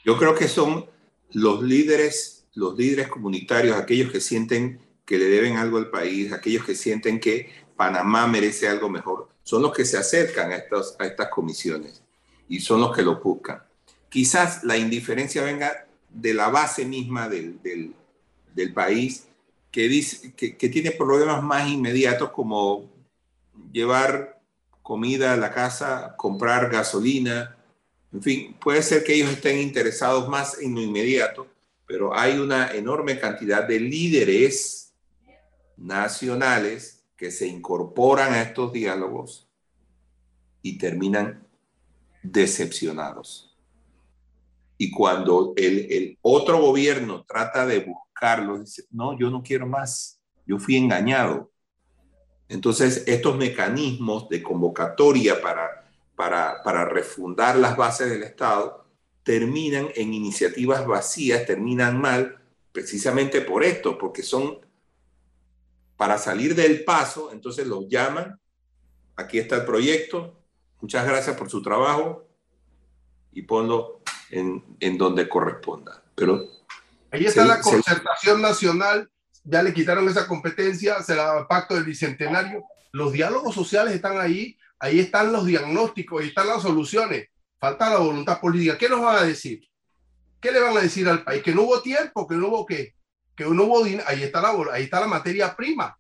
Yo creo que son los líderes, los líderes comunitarios, aquellos que sienten que le deben algo al país, aquellos que sienten que Panamá merece algo mejor, son los que se acercan a, estas comisiones y son los que lo buscan. Quizás la indiferencia venga de la base misma del, país que tiene problemas más inmediatos como llevar comida a la casa, comprar gasolina, en fin, puede ser que ellos estén interesados más en lo inmediato, pero hay una enorme cantidad de líderes nacionales que se incorporan a estos diálogos y terminan decepcionados. Y cuando el, el otro gobierno trata de buscarlos, dice, no, yo no quiero más, yo fui engañado. Entonces, estos mecanismos de convocatoria para para, refundar las bases del Estado, terminan en iniciativas vacías, terminan mal, precisamente por esto, porque son para salir del paso, entonces los llaman, aquí está el proyecto, muchas gracias por su trabajo y ponlo en, en donde corresponda. Pero ahí está la concertación nacional, ya le quitaron esa competencia, se la pacto del bicentenario, los diálogos sociales están ahí, Ahí están los diagnósticos, ahí están las soluciones. Falta la voluntad política. ¿Qué nos van a decir? ¿Qué le van a decir al país? Que no hubo tiempo, que no hubo qué, que no hubo. Ahí está la, ahí está la materia prima.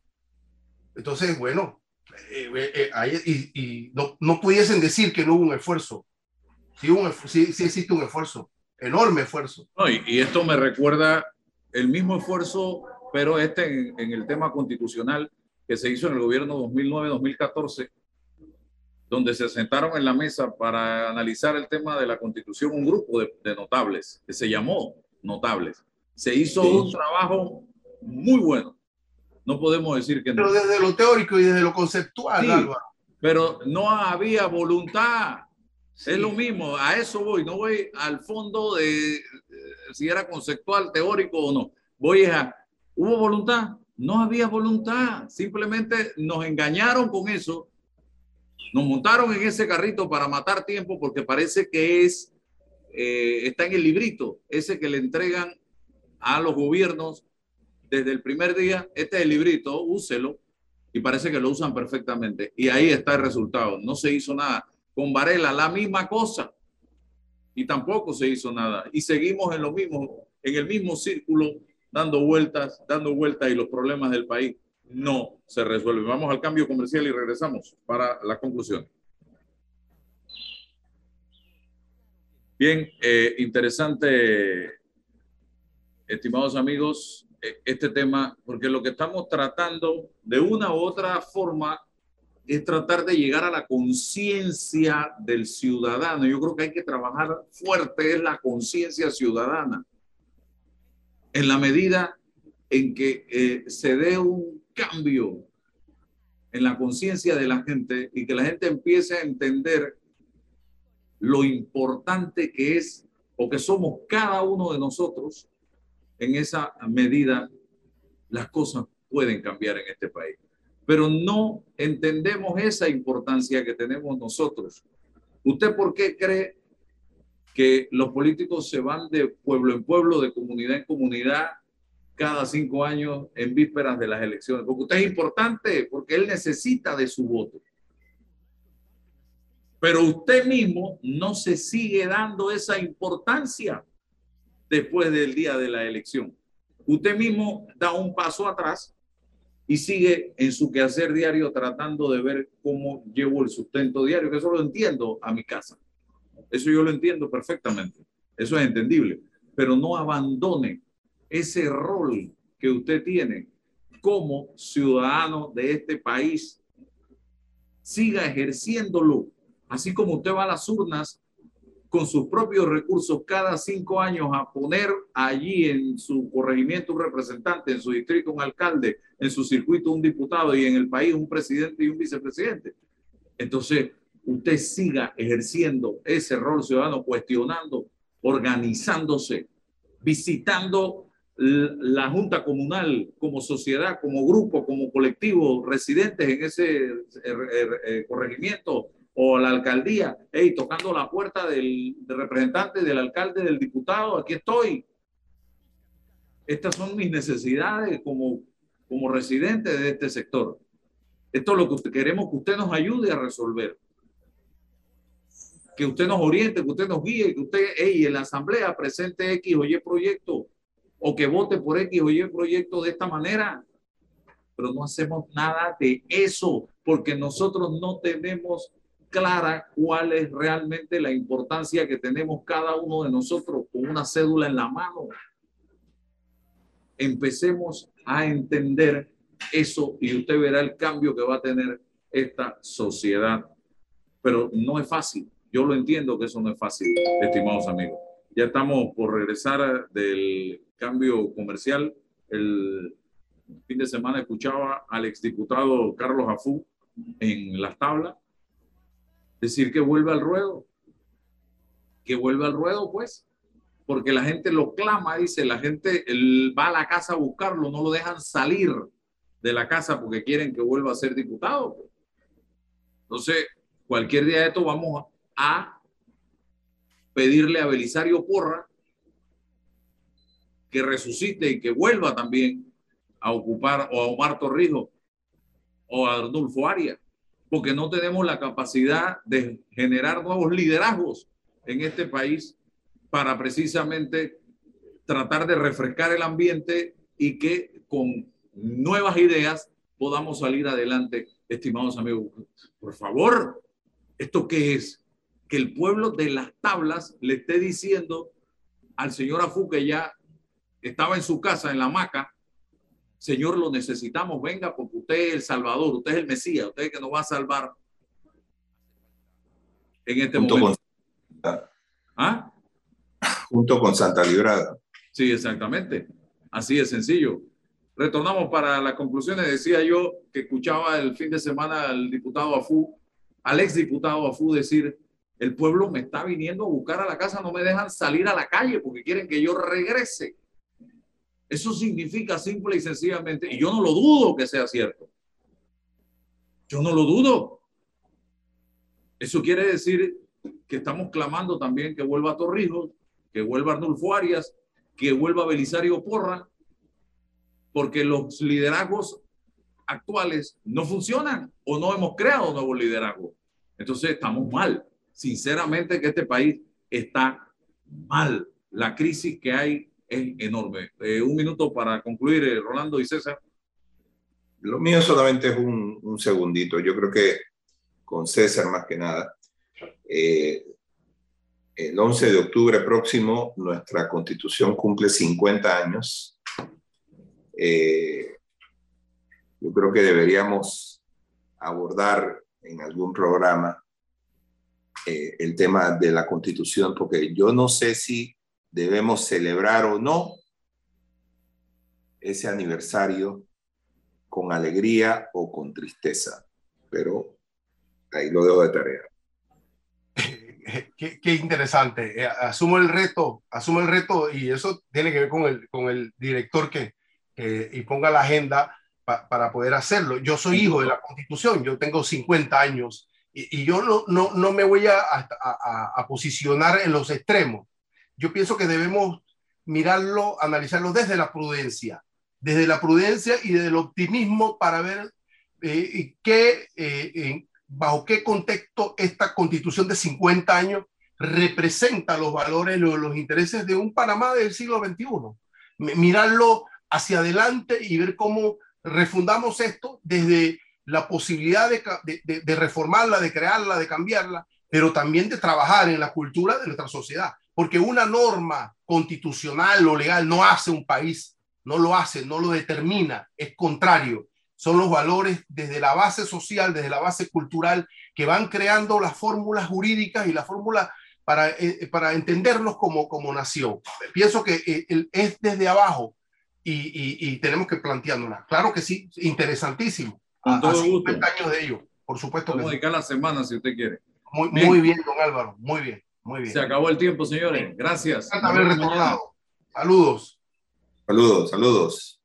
Entonces, bueno, eh, eh, eh, y, no, pudiesen decir que no hubo un esfuerzo. Sí, un, existe un esfuerzo, enorme esfuerzo. y, esto me recuerda el mismo esfuerzo, pero este en, en el tema constitucional que se hizo en el gobierno 2009-2014 donde se sentaron en la mesa para analizar el tema de la constitución un grupo de, notables, que se llamó Notables. Se hizo un trabajo muy bueno. No podemos decir que pero desde lo teórico y desde lo conceptual, Pero no había voluntad. Es lo mismo, a eso voy, no voy al fondo de si era conceptual, teórico o no. Voy a, ¿hubo voluntad? No había voluntad, simplemente nos engañaron con eso nos montaron en ese carrito para matar tiempo porque parece que es, eh, está en el librito, ese que le entregan a los gobiernos desde el primer día. Este es el librito, úselo. Y parece que lo usan perfectamente. Y ahí está el resultado. No se hizo nada. Con Varela, la misma cosa. Y tampoco se hizo nada. Y seguimos en lo mismo, en el mismo círculo, dando vueltas, dando vueltas y los problemas del país no se resuelve. Vamos al cambio comercial y regresamos para la conclusión. Bien, eh, interesante, estimados amigos, eh, este tema, porque lo que estamos tratando de una u otra forma es tratar de llegar a la conciencia del ciudadano. Yo creo que hay que trabajar fuerte es la conciencia ciudadana. En la medida en que eh, se dé un cambio en la conciencia de la gente y que la gente empiece a entender lo importante que es o que somos cada uno de nosotros, en esa medida las cosas pueden cambiar en este país. Pero no entendemos esa importancia que tenemos nosotros. ¿Usted por qué cree que los políticos se van de pueblo en pueblo, de comunidad en comunidad, cada cinco años en vísperas de las elecciones, porque usted es importante, porque él necesita de su voto. Pero usted mismo no se sigue dando esa importancia después del día de la elección. Usted mismo da un paso atrás y sigue en su quehacer diario tratando de ver cómo llevo el sustento diario, que eso lo entiendo a mi casa. Eso yo lo entiendo perfectamente. Eso es entendible. Pero no abandone ese rol que usted tiene como ciudadano de este país, siga ejerciéndolo, así como usted va a las urnas con sus propios recursos cada cinco años a poner allí en su corregimiento un representante, en su distrito un alcalde, en su circuito un diputado y en el país un presidente y un vicepresidente. Entonces, usted siga ejerciendo ese rol ciudadano, cuestionando, organizándose, visitando la Junta Comunal como sociedad, como grupo, como colectivo, residentes en ese eh, eh, eh, corregimiento o la alcaldía, hey, tocando la puerta del, representante, del alcalde, del diputado, aquí estoy. Estas son mis necesidades como, como residente de este sector. Esto es lo que queremos que usted nos ayude a resolver. Que usted nos oriente, que usted nos guíe, que usted, hey, en la asamblea presente X o Y proyecto o que vote por X o Y proyecto de esta manera, pero no hacemos nada de eso porque nosotros no tenemos clara cuál es realmente la importancia que tenemos cada uno de nosotros con una cédula en la mano. Empecemos a entender eso y usted verá el cambio que va a tener esta sociedad. Pero no es fácil. Yo lo entiendo que eso no es fácil, estimados amigos. Ya estamos por regresar del cambio comercial. El fin de semana escuchaba al exdiputado Carlos Afú en las tablas decir que vuelve al ruedo. Que vuelve al ruedo, pues, porque la gente lo clama, dice, la gente va a la casa a buscarlo, no lo dejan salir de la casa porque quieren que vuelva a ser diputado. Entonces, cualquier día de esto vamos a pedirle a Belisario Porra que resucite y que vuelva también a ocupar o a Omar Torrijos o a Arnulfo Arias, porque no tenemos la capacidad de generar nuevos liderazgos en este país para precisamente tratar de refrescar el ambiente y que con nuevas ideas podamos salir adelante, estimados amigos. Por favor, ¿esto qué es? Que el pueblo de las tablas le esté diciendo al señor Afu que ya estaba en su casa, en la hamaca, Señor, lo necesitamos, venga, porque usted es el Salvador, usted es el Mesías, usted es el que nos va a salvar en este Junto momento. Con, ¿Ah? Junto con Santa Librada. Sí, exactamente. Así de sencillo. Retornamos para las conclusiones. Decía yo que escuchaba el fin de semana al diputado Afú, al ex diputado Afú decir, el pueblo me está viniendo a buscar a la casa, no me dejan salir a la calle porque quieren que yo regrese. Eso significa simple y sencillamente, y yo no lo dudo que sea cierto. Yo no lo dudo. Eso quiere decir que estamos clamando también que vuelva Torrijos, que vuelva Arnulfo Arias, que vuelva Belisario Porra, porque los liderazgos actuales no funcionan o no hemos creado nuevos liderazgos. Entonces estamos mal. Sinceramente que este país está mal. La crisis que hay es enorme. Eh, un minuto para concluir, eh, Rolando y César. Lo mío solamente es un, un, segundito. Yo creo que con César más que nada. Eh, el 11 de octubre próximo nuestra constitución cumple 50 años. Yo creo que deberíamos abordar en algún programa el tema de la constitución, porque yo no sé si debemos celebrar o no ese aniversario con alegría o con tristeza, pero ahí lo dejo de tarea. Qué, qué, interesante. Eh, asumo el reto, asumo el reto y eso tiene que ver con el, con el director que, y ponga la agenda pa, para poder hacerlo. Yo soy hijo de la Constitución, yo tengo 50 años y, y yo no, no, no, me voy a, a, a posicionar en los extremos yo pienso que debemos mirarlo, analizarlo desde la prudencia, desde la prudencia y desde el optimismo para ver eh, qué, eh, bajo qué contexto esta constitución de 50 años representa los valores, los, los intereses de un Panamá del siglo XXI. Mirarlo hacia adelante y ver cómo refundamos esto desde la posibilidad de, de, de reformarla, de crearla, de cambiarla, pero también de trabajar en la cultura de nuestra sociedad porque una norma constitucional o legal no hace un país, no lo hace, no lo determina, es contrario. Son los valores desde la base social, desde la base cultural, que van creando las fórmulas jurídicas y la fórmula para, eh, para entendernos como, como nación. Pienso que eh, es desde abajo y, y, y, tenemos que planteándola. Claro que sí, interesantísimo. Con todo gusto. años de ello, por supuesto. Vamos a dedicar la semana si usted quiere. Muy bien. muy bien, don Álvaro, muy bien. Muy bien. Se acabó el tiempo, señores. Gracias. Haber. Saludos. Saludos, saludos.